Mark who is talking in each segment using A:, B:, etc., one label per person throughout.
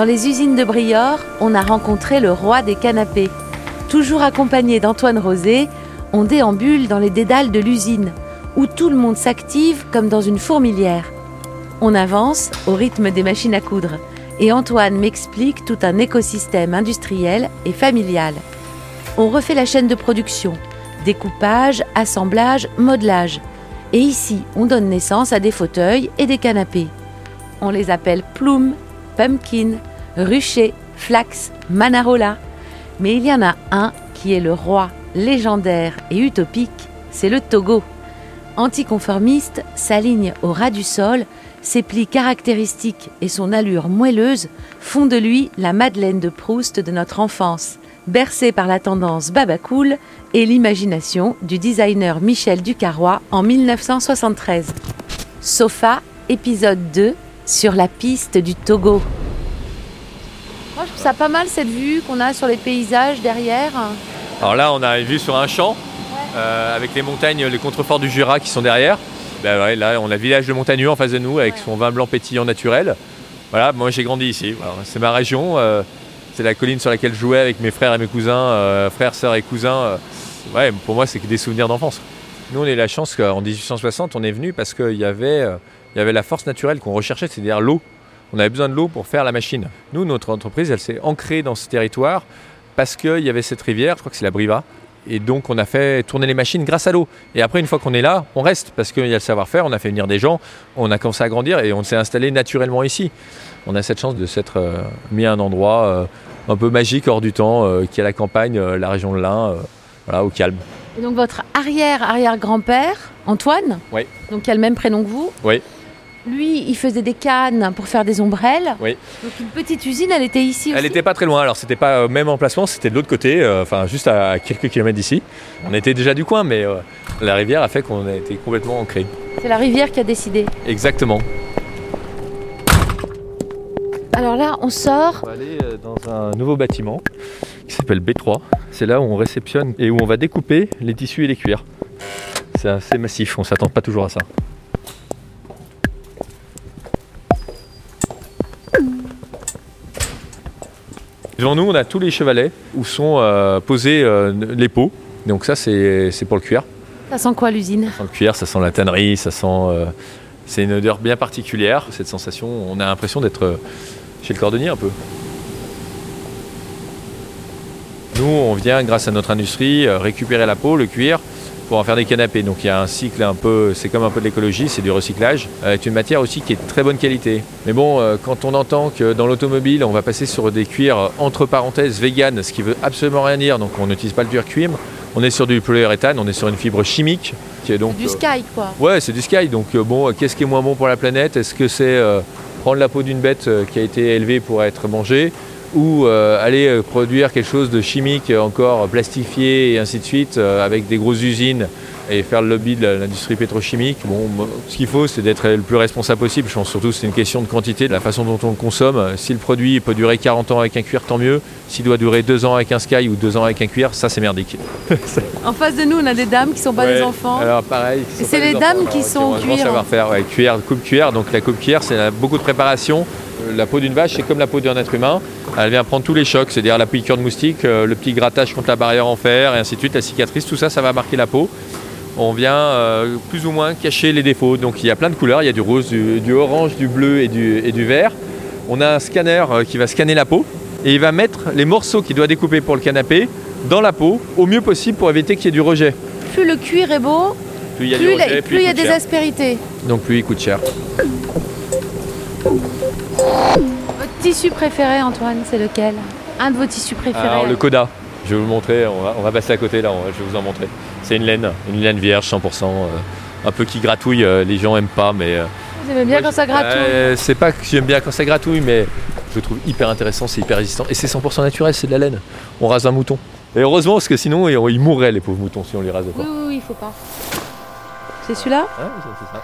A: Dans les usines de Briord, on a rencontré le roi des canapés. Toujours accompagné d'Antoine Rosé, on déambule dans les dédales de l'usine, où tout le monde s'active comme dans une fourmilière. On avance au rythme des machines à coudre, et Antoine m'explique tout un écosystème industriel et familial. On refait la chaîne de production, découpage, assemblage, modelage. Et ici, on donne naissance à des fauteuils et des canapés. On les appelle Plume, Pumpkin, Rucher, Flax, Manarola. Mais il y en a un qui est le roi, légendaire et utopique, c'est le Togo. Anticonformiste, sa ligne au ras du sol, ses plis caractéristiques et son allure moelleuse font de lui la Madeleine de Proust de notre enfance, bercée par la tendance babacool et l'imagination du designer Michel Ducarrois en 1973. Sofa, épisode 2, sur la piste du Togo. Moi, je trouve ça pas mal cette vue qu'on a sur les paysages derrière.
B: Alors là, on a une vue sur un champ euh, avec les montagnes, les contreforts du Jura qui sont derrière. Ben ouais, là, on a le village de Montagneux en face de nous avec son vin blanc pétillant naturel. Voilà, moi j'ai grandi ici. C'est ma région. euh, c'est la colline sur laquelle je jouais avec mes frères et mes cousins, euh, frères, sœurs et cousins. ouais, pour moi, c'est que des souvenirs d'enfance. Nous, on a eu la chance qu'en 1860, on est venu parce qu'il y, avait, il y avait la force naturelle qu'on recherchait, c'est-à-dire l'eau. On avait besoin de l'eau pour faire la machine. Nous, notre entreprise, elle s'est ancrée dans ce territoire parce qu'il y avait cette rivière, je crois que c'est la Briva. Et donc, on a fait tourner les machines grâce à l'eau. Et après, une fois qu'on est là, on reste parce qu'il y a le savoir-faire, on a fait venir des gens, on a commencé à grandir et on s'est installé naturellement ici. On a cette chance de s'être euh, mis à un endroit euh, un peu magique hors du temps, euh, qui est la campagne, la région de l'Ain, voilà, au calme.
A: Et donc votre arrière-arrière-grand-père, Antoine,
B: Oui.
A: donc qui a le même prénom que vous,
B: Oui,
A: lui, il faisait des cannes pour faire des ombrelles.
B: oui.
A: Donc une petite usine, elle était ici
B: Elle n'était pas très loin, alors c'était pas au même emplacement, c'était de l'autre côté, euh, enfin juste à quelques kilomètres d'ici. On était déjà du coin, mais euh, la rivière a fait qu'on a été complètement ancré.
A: C'est la rivière qui a décidé.
B: Exactement.
A: Alors là, on sort.
B: On va aller euh, dans un nouveau bâtiment qui s'appelle B3. C'est là où on réceptionne et où on va découper les tissus et les cuirs. C'est assez massif, on s'attend pas toujours à ça. Devant nous, on a tous les chevalets où sont euh, posés euh, les pots. Donc ça, c'est pour le cuir.
A: Ça sent quoi l'usine?
B: Ça sent le cuir, ça sent la tannerie, ça sent. euh, c'est une odeur bien particulière. Cette sensation, on a l'impression d'être euh, chez le cordonnier un peu. Nous, on vient, grâce à notre industrie, récupérer la peau, le cuir, pour en faire des canapés. Donc il y a un cycle un peu, c'est comme un peu de l'écologie, c'est du recyclage, avec une matière aussi qui est de très bonne qualité. Mais bon, euh, quand on entend que dans l'automobile, on va passer sur des cuirs euh, entre parenthèses vegan, ce qui veut absolument rien dire, donc on n'utilise pas le dur cuivre, on est sur du polyuréthane, on est sur une fibre chimique, qui est donc
A: Du
B: euh,
A: sky, quoi.
B: Ouais, c'est du sky. Donc euh, bon, euh, qu'est-ce qui est moins bon pour la planète? Est-ce que c'est euh, prendre la peau d'une bête euh, qui a été élevée pour être mangée? Ou euh, aller euh, produire quelque chose de chimique encore plastifié et ainsi de suite euh, avec des grosses usines et faire le lobby de l'industrie pétrochimique. Bon, ce qu'il faut, c'est d'être le plus responsable possible. Je pense surtout que c'est une question de quantité, de la façon dont on le consomme. Si le produit peut durer 40 ans avec un cuir, tant mieux. S'il doit durer 2 ans avec un sky ou 2 ans avec un cuir, ça c'est merdique.
A: En face de nous, on a des dames qui sont pas des enfants.
B: Alors pareil. qui
A: c'est les dames qui sont
B: un grand
A: cuir.
B: savoir-faire, ouais, cuir, coupe cuir. Donc la coupe cuir, c'est beaucoup de préparation. Euh, La peau d'une vache, c'est comme la peau d'un être humain. Elle vient prendre tous les chocs, c'est-à-dire la piqûre de moustique, euh, le petit grattage contre la barrière en fer, et ainsi de suite, la cicatrice, tout ça, ça va marquer la peau. On vient euh, plus ou moins cacher les défauts. Donc il y a plein de couleurs, il y a du rose, du, du orange, du bleu et du, et du vert. On a un scanner qui va scanner la peau et il va mettre les morceaux qu'il doit découper pour le canapé dans la peau au mieux possible pour éviter qu'il y ait du rejet.
A: Plus le cuir est beau,
B: Plus il y a
A: plus
B: du
A: il
B: rejet,
A: plus il y a
B: coûte
A: des
B: cher.
A: aspérités.
B: Donc plus il coûte cher.
A: Votre tissu préféré, Antoine, c'est lequel? Un de vos tissus préférés
B: Alors le Coda, je vais vous le montrer, on va, on va passer à côté là, je vais vous en montrer. C'est une laine, une laine vierge 100%, euh, un peu qui gratouille, euh, les gens aiment pas mais... euh,
A: Vous aimez bien
B: moi,
A: quand ça gratouille?
B: C'est pas que j'aime bien quand ça gratouille mais je le trouve hyper intéressant, c'est hyper résistant. Et c'est 100% naturel, c'est de la laine. On rase un mouton. Et heureusement parce que sinon ils mourraient les pauvres moutons si on les rasait pas.
A: Oui, oui, oui, il faut pas. C'est celui-là?
B: C'est ça.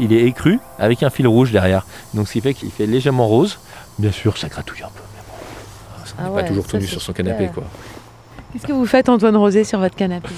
B: Il est écru avec un fil rouge derrière. Donc ce qui fait qu'il fait légèrement rose. Bien sûr, ça gratouille un peu. Mais bon, ça, on
A: Ah
B: n'est
A: ouais,
B: pas toujours
A: ça,
B: tout nu sur son canapé. quoi.
A: Qu'est-ce que vous faites, Antoine Rosé, sur votre canapé?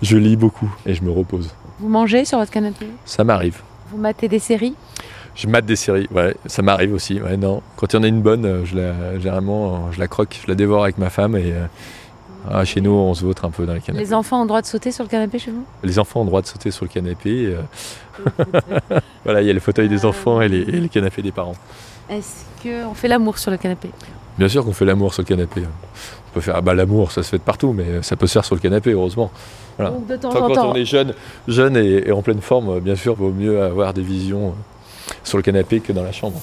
B: Je lis beaucoup et je me repose.
A: Vous mangez sur votre canapé?
B: Ça m'arrive.
A: Vous matez des séries?
B: Je mate des séries, ouais, ça m'arrive aussi. Ouais, non. Quand il y en a une bonne, euh, je la, généralement, je la croque, je la dévore avec ma femme et euh, ah, chez nous, on se vautre un peu dans les canapés.
A: Les enfants ont le droit de sauter sur le canapé chez vous?
B: Les enfants ont le droit de sauter sur le canapé. euh. voilà, il y a le fauteuil des enfants et les, et les canapés des parents.
A: Est-ce qu'on fait l'amour sur le canapé?
B: Bien sûr qu'on fait l'amour sur le canapé. On peut faire ah bah, l'amour, ça se fait de partout, mais ça peut se faire sur le canapé, heureusement. Voilà.
A: Donc de temps
B: Enfin,
A: en
B: quand
A: temps.
B: on est jeune, jeune et, et en pleine forme, bien sûr, vaut mieux avoir des visions sur le canapé que dans la chambre.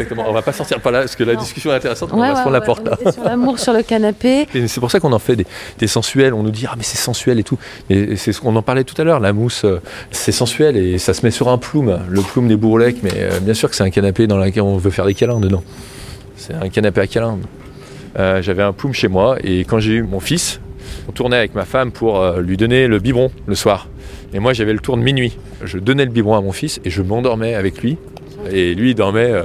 B: Exactement. On va pas sortir par là parce que la
A: Non.
B: discussion est intéressante.
A: Ouais,
B: on va se
A: ouais,
B: prendre la porte
A: on
B: là.
A: sur l'amour sur le canapé.
B: Et c'est pour ça qu'on en fait des, des sensuels. On nous dit ah mais c'est sensuel et tout. C'est qu'on en parlait tout à l'heure. La mousse, euh, c'est sensuel et ça se met sur un plume. Le plume des bourrelecs. Mais euh, bien sûr que c'est un canapé dans lequel on veut faire des câlins dedans. C'est un canapé à câlins. Euh, J'avais un plume chez moi et quand j'ai eu mon fils, on tournait avec ma femme pour euh, lui donner le biberon le soir. Et moi j'avais le tour de minuit. Je donnais le biberon à mon fils et je m'endormais avec lui. Et lui il dormait euh,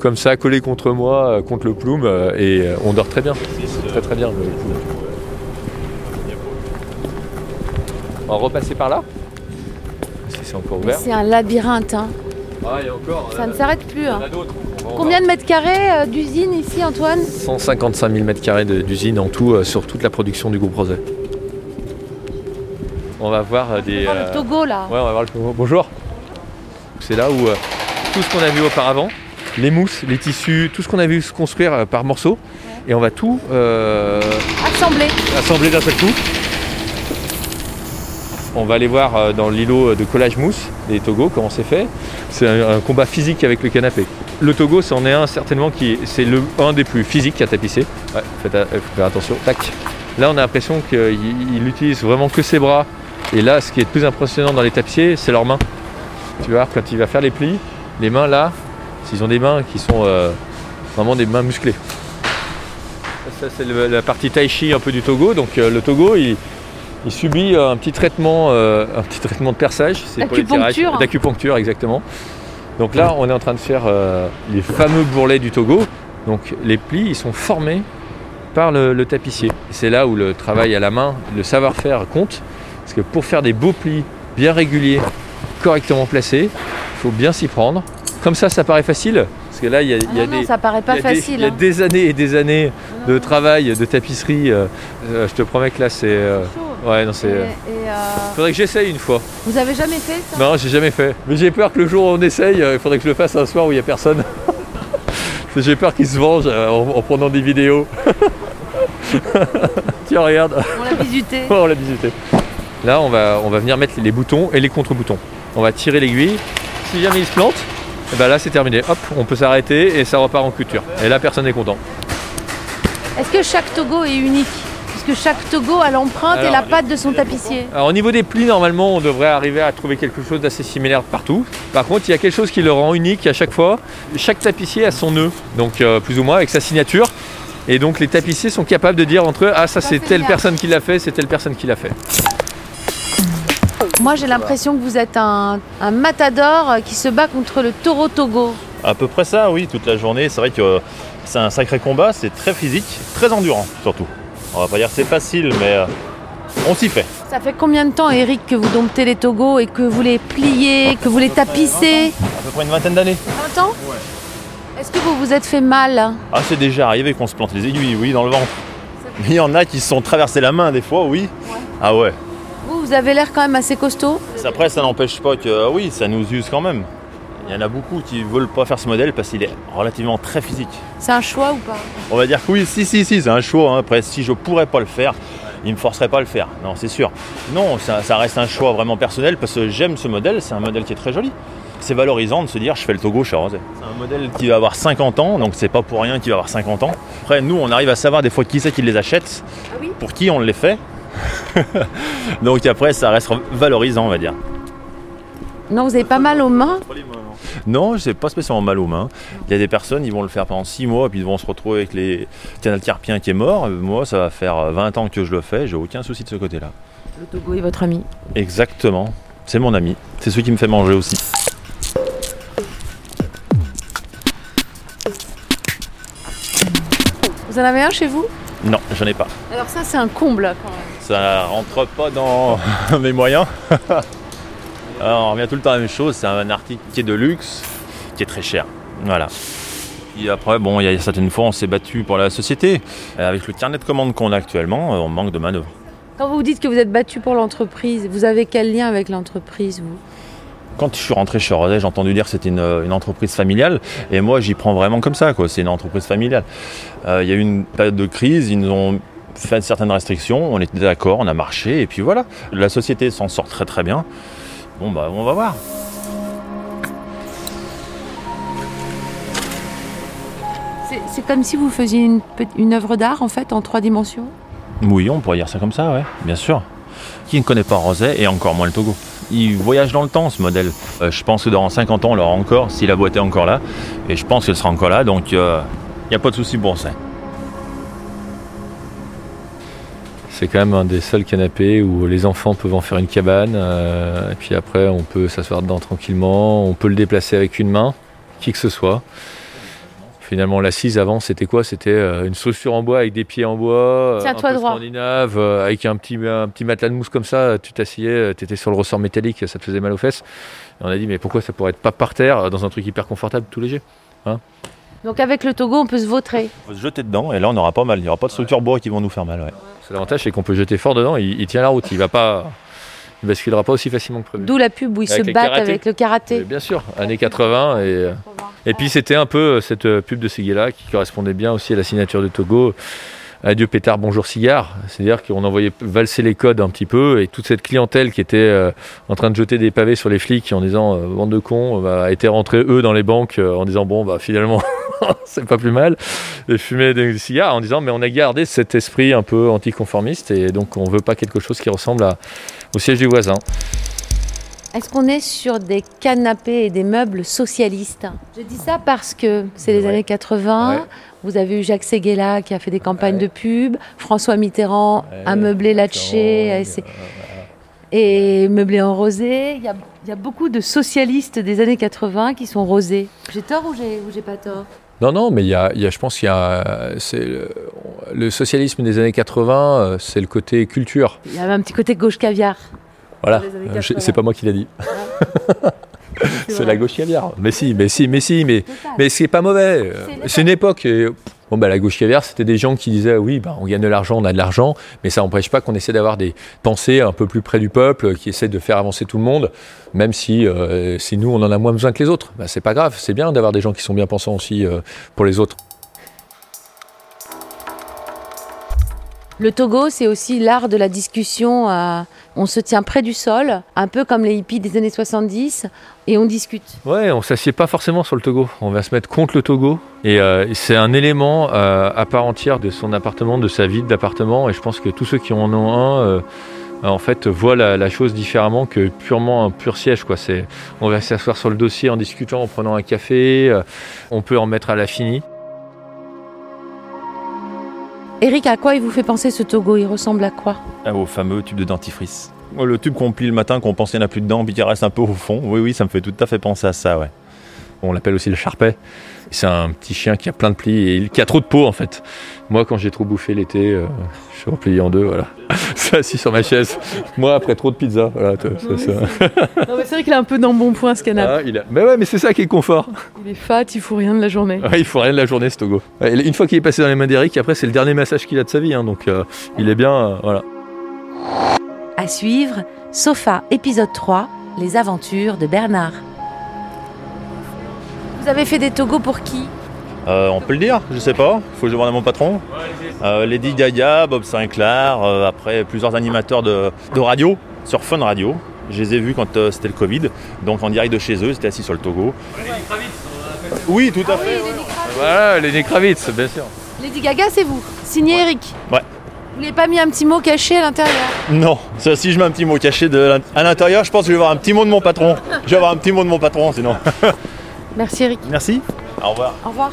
B: comme ça, collé contre moi, euh, contre le plume, euh, et euh, on dort très bien. Très très bien le plume. On va repasser par là Si c'est encore ouvert.
A: C'est un labyrinthe. hein.
B: Ah, il y a encore.
A: Ça ne s'arrête plus. Hein. Combien de mètres carrés d'usine ici, Antoine?
B: 155 000 m2 de- d'usine en tout sur toute la production du groupe Rosé. On va voir des.
A: On va voir le Togo là.
B: Ouais, on va voir le Togo. Bonjour. C'est là où tout ce qu'on a vu auparavant, les mousses, les tissus, tout ce qu'on a vu se construire euh, par morceaux, et on va tout euh,
A: Assemblé.
B: assembler d'un seul coup. On va aller voir euh, dans l'îlot de collage mousse des Togo comment c'est fait. C'est un, combat physique avec le canapé. Le Togo, c'en est un certainement qui c'est le un des plus physiques à tapisser. Ouais, faites faire attention. Tac. Là, on a l'impression qu'il il utilise vraiment que ses bras. Et là, ce qui est le plus impressionnant dans les tapissiers, c'est leurs mains. Tu vois, quand il va faire les plis, les mains là, s'ils ont des mains qui sont euh, vraiment des mains musclées. Ça, c'est le- la partie tai chi un peu du Togo. Donc, euh, le Togo, il, il subit un petit traitement, euh, un petit traitement de perçage. C'est pour les tirages.
A: D'acupuncture.
B: D'acupuncture, exactement. Donc là, on est en train de faire euh, les fameux bourrelets du Togo. Donc, les plis, ils sont formés par le, le tapissier. C'est là où le travail à la main, le savoir-faire compte. Parce que pour faire des beaux plis bien réguliers, correctement placés, il faut bien s'y prendre. Comme ça, ça paraît facile. Parce que là, il y a, il y a
A: Ah non,
B: des,
A: ça paraît pas
B: il y a des-
A: facile.
B: il y a
A: hein.
B: des années et des années de travail, de tapisserie. euh, euh, je te promets que là, c'est. euh,
A: Chaud.
B: ouais, non, c'est.
A: Et-
B: euh,
A: et, euh,
B: Faudrait que j'essaye une fois.
A: Vous avez jamais fait ça?
B: Non, j'ai jamais fait. Mais j'ai peur que le jour où on essaye, euh, il faudrait que je le fasse un soir où il n'y a personne. J'ai peur qu'ils se vengent euh, en, en prenant des vidéos. Tiens, regarde.
A: On l'a visité.
B: on l'a visité. Là, on va, on va venir mettre les boutons et les contre-boutons. On va tirer l'aiguille. Si jamais il se plante, eh ben là, c'est terminé. Hop, on peut s'arrêter et ça repart en culture. Et là, personne n'est content.
A: Est-ce que chaque Togo est unique? Parce que chaque Togo a l'empreinte et la patte de son tapissier.
B: Alors au niveau des plis, normalement, on devrait arriver à trouver quelque chose d'assez similaire partout. Par contre, il y a quelque chose qui le rend unique à chaque fois. Chaque tapissier a son nœud, donc euh, plus ou moins avec sa signature. Et donc les tapissiers sont capables de dire entre eux, ah ça c'est telle personne qui l'a fait, c'est telle personne qui l'a fait.
A: Moi j'ai l'impression que vous êtes un, un matador qui se bat contre le taureau Togo.
C: À peu près ça, oui, toute la journée. C'est vrai que euh, c'est un sacré combat, c'est très physique, très endurant surtout. On va pas dire que c'est facile, mais euh, on s'y fait.
A: Ça fait combien de temps Eric que vous domptez les Togos et que vous les pliez, que vous les tapissez
C: À peu près une vingtaine d'années.
A: 20 ans Est-ce que vous vous êtes fait mal?
C: Ah, c'est déjà arrivé qu'on se plante les aiguilles, oui, dans le ventre. Mais il y en a qui se sont traversés la main des fois, oui. Ah ouais.
A: Vous, vous avez l'air quand même assez costaud.
C: Après, ça n'empêche pas que, euh, oui, ça nous use quand même. Il y en a beaucoup qui veulent pas faire ce modèle parce qu'il est relativement très physique.
A: C'est un choix ou pas?
C: On va dire que oui, si, si, si, c'est un choix. hein. Après, si je pourrais pas le faire, il me forcerait pas à le faire. Non, c'est sûr. Non, ça, ça reste un choix vraiment personnel parce que j'aime ce modèle. C'est un modèle qui est très joli. C'est valorisant de se dire je fais le Togo Rosé. C'est un modèle qui va avoir 50 ans, donc c'est pas pour rien qu'il va avoir 50 ans. Après, nous, on arrive à savoir des fois qui c'est qui les achète,
A: Ah oui?
C: pour qui on les fait. donc après, ça reste valorisant, on va dire.
A: Non, vous avez pas mal aux mains
C: Non, c'est pas spécialement mal aux mains. Il y a des personnes, ils vont le faire pendant 6 mois, puis ils vont se retrouver avec les canal carpien qui est mort. Moi, ça va faire 20 ans que je le fais, j'ai aucun souci de ce côté-là.
A: Le Togo est votre ami.
C: Exactement. C'est mon ami. C'est celui qui me fait manger aussi.
A: Vous en avez un chez vous?
C: Non, j'en ai pas.
A: Alors ça c'est un comble quand même.
C: Ça rentre pas dans mes moyens. Alors, on revient tout le temps à la même chose, c'est un article qui est de luxe, qui est très cher. Voilà. Et après, bon, il y a certaines fois, on s'est battu pour la société. Euh, Avec le carnet de commandes qu'on a actuellement, euh, on manque de manœuvre.
A: Quand vous dites que vous êtes battu pour l'entreprise, vous avez quel lien avec l'entreprise, vous?
C: Quand je suis rentré chez Rosé, j'ai entendu dire que c'était une, une entreprise familiale. Et moi, j'y prends vraiment comme ça, quoi. C'est une entreprise familiale. Euh, Il y a eu une période de crise, ils nous ont fait certaines restrictions, on était d'accord, on a marché, et puis voilà. La société s'en sort très très bien. Bon, bah, on va voir.
A: C'est- comme si vous faisiez une, œuvre d'art, en fait, en trois dimensions?
C: Oui, on pourrait dire ça comme ça, ouais, bien sûr. Qui ne connaît pas Rosé et encore moins le Togo? Il voyage dans le temps, ce modèle. Euh, je pense que dans 50 ans, on l'aura encore, si la boîte est encore là. Et je pense qu'elle sera encore là, donc il n'y a pas de souci pour ça.
B: C'est quand même un des seuls canapés où les enfants peuvent en faire une cabane. euh, et puis après, on peut s'asseoir dedans tranquillement. On peut le déplacer avec une main, qui que ce soit. Finalement, l'assise avant, c'était quoi? C'était euh, une structure en bois avec des pieds en bois, euh, un peu
A: droit.
B: scandinave, euh, avec un petit, un petit matelas de mousse comme ça. Tu t'asseyais, tu étais sur le ressort métallique, ça te faisait mal aux fesses. Et on a dit, mais pourquoi ça pourrait être pas par terre, dans un truc hyper confortable, tout léger
A: Donc avec le Togo, on peut se vautrer.
C: On va se jeter dedans, et là, on aura pas mal. Il n'y aura pas de structure bois qui vont nous faire mal, ouais.
B: L'avantage, c'est qu'on peut jeter fort dedans, il, il tient la route, il va pas. Il basculera pas aussi facilement que prévu.
A: D'où la pub où ils
B: Avec
A: se battent avec le karaté.
B: Bien sûr, années 80. Et, euh, et puis c'était un peu euh, cette euh, pub de Seguela qui correspondait bien aussi à la signature de Togo. Adieu pétard, bonjour cigare. C'est-à-dire qu'on envoyait valser les codes un petit peu et toute cette clientèle qui était euh, en train de jeter des pavés sur les flics en disant euh, bande de cons, euh, bah, étaient rentrés eux dans les banques euh, en disant bon bah finalement c'est pas plus mal et fumer des cigares en disant mais on a gardé cet esprit un peu anticonformiste et donc on veut pas quelque chose qui ressemble à, au siège du voisin.
A: Est-ce qu'on est sur des canapés et des meubles socialistes? Je dis ça parce que c'est les
B: Ouais.
A: années 80.
B: Ouais.
A: Vous avez eu Jacques Seguela qui a fait des campagnes
B: Ouais.
A: de pub. François Mitterrand
B: Ouais,
A: a meublé Latché. a essayé- Et meublé en rosé. Il y a, il y a beaucoup de socialistes des années 80 qui sont rosés. J'ai tort ou j'ai, pas tort?
B: Non, non, mais il y a, il y a- je pense qu'il y a, c'est le, le socialisme des années 80, euh, c'est le côté culture.
A: Il y avait un petit côté gauche caviar.
B: Voilà,
A: Dans les années
B: je-
A: 80.
B: c'est pas moi qui l'ai dit, c'est la gauche caviar. Mais si, mais si, mais si, mais, mais c'est pas mauvais.
A: C'est une
B: époque. et, bon, bah, la gauche caviar, c'était des gens qui disaient oui, bah, on gagne de l'argent, on a de l'argent, mais ça n'empêche pas qu'on essaie d'avoir des pensées un peu plus près du peuple, qui essaient de faire avancer tout le monde, même si, euh, si nous, on en a moins besoin que les autres. Bah, c'est pas grave, c'est bien d'avoir des gens qui sont bien pensants aussi euh, pour les autres.
A: Le Togo, c'est aussi l'art de la discussion. euh, on se tient près du sol, un peu comme les hippies des années 70, et on discute.
B: Ouais, on s'assied pas forcément sur le Togo. On va se mettre contre le Togo. Et euh, c'est un élément euh, à part entière de son appartement, de sa vie d'appartement. Et je pense que tous ceux qui en ont un, euh, en fait, voient la, chose différemment que purement un pur siège. Quoi. On va s'asseoir sur le dossier en discutant, en prenant un café. on peut en mettre à la finie.
A: Eric, à quoi il vous fait penser ce Togo? Il ressemble à quoi?
C: Ah, Au fameux tube de dentifrice. Oh, Le tube qu'on plie le matin, qu'on pense qu'il n'y en a plus dedans, puis qui reste un peu au fond. Oui, oui, ça me fait tout à fait penser à ça, ouais.
B: On l'appelle aussi le charpet. C'est un petit chien qui a plein de plis et qui a trop de peau en fait. Moi, quand j'ai trop bouffé l'été, euh, je suis replié en deux, voilà. C'est assis sur ma chaise. Moi, après trop de pizza, voilà. ça- ça.
A: C'est vrai qu'il a un peu d'embonpoint ce canapé.
B: Ah, il a- Mais ouais, mais c'est ça qui est confort.
A: Il est fat, il faut rien de la journée.
B: Ouais, il faut rien de la journée, ce Togo. Ouais, Une fois qu'il est passé dans les mains d'Eric, après, c'est le dernier massage qu'il a de sa vie, hein, donc euh, il est bien, euh, voilà.
A: À suivre, Sofa, épisode 3, les aventures de Bernard. Vous avez fait des Togos pour qui
C: Euh, on peut le dire, je sais pas. Faut que je demande à mon patron. Euh, Lady Gaga, Bob Sinclair, euh, après plusieurs animateurs de, de radio sur Fun Radio. Je les ai vus quand euh, c'était le Covid, donc en direct de chez eux, c'était assis sur le Togo. Oui, tout à fait.
B: Voilà, Lenny Kravitz, bien sûr.
A: Lady Gaga, c'est vous. Signé Eric.
C: Ouais.
A: Vous n'avez pas mis un petit mot caché à l'intérieur
C: Non, ça, si je mets un petit mot caché de à l'intérieur, je pense que je vais avoir un petit mot de mon patron. Je vais avoir un petit mot de mon patron sinon.
A: Merci Eric.
C: Merci. Au revoir.
A: Au revoir.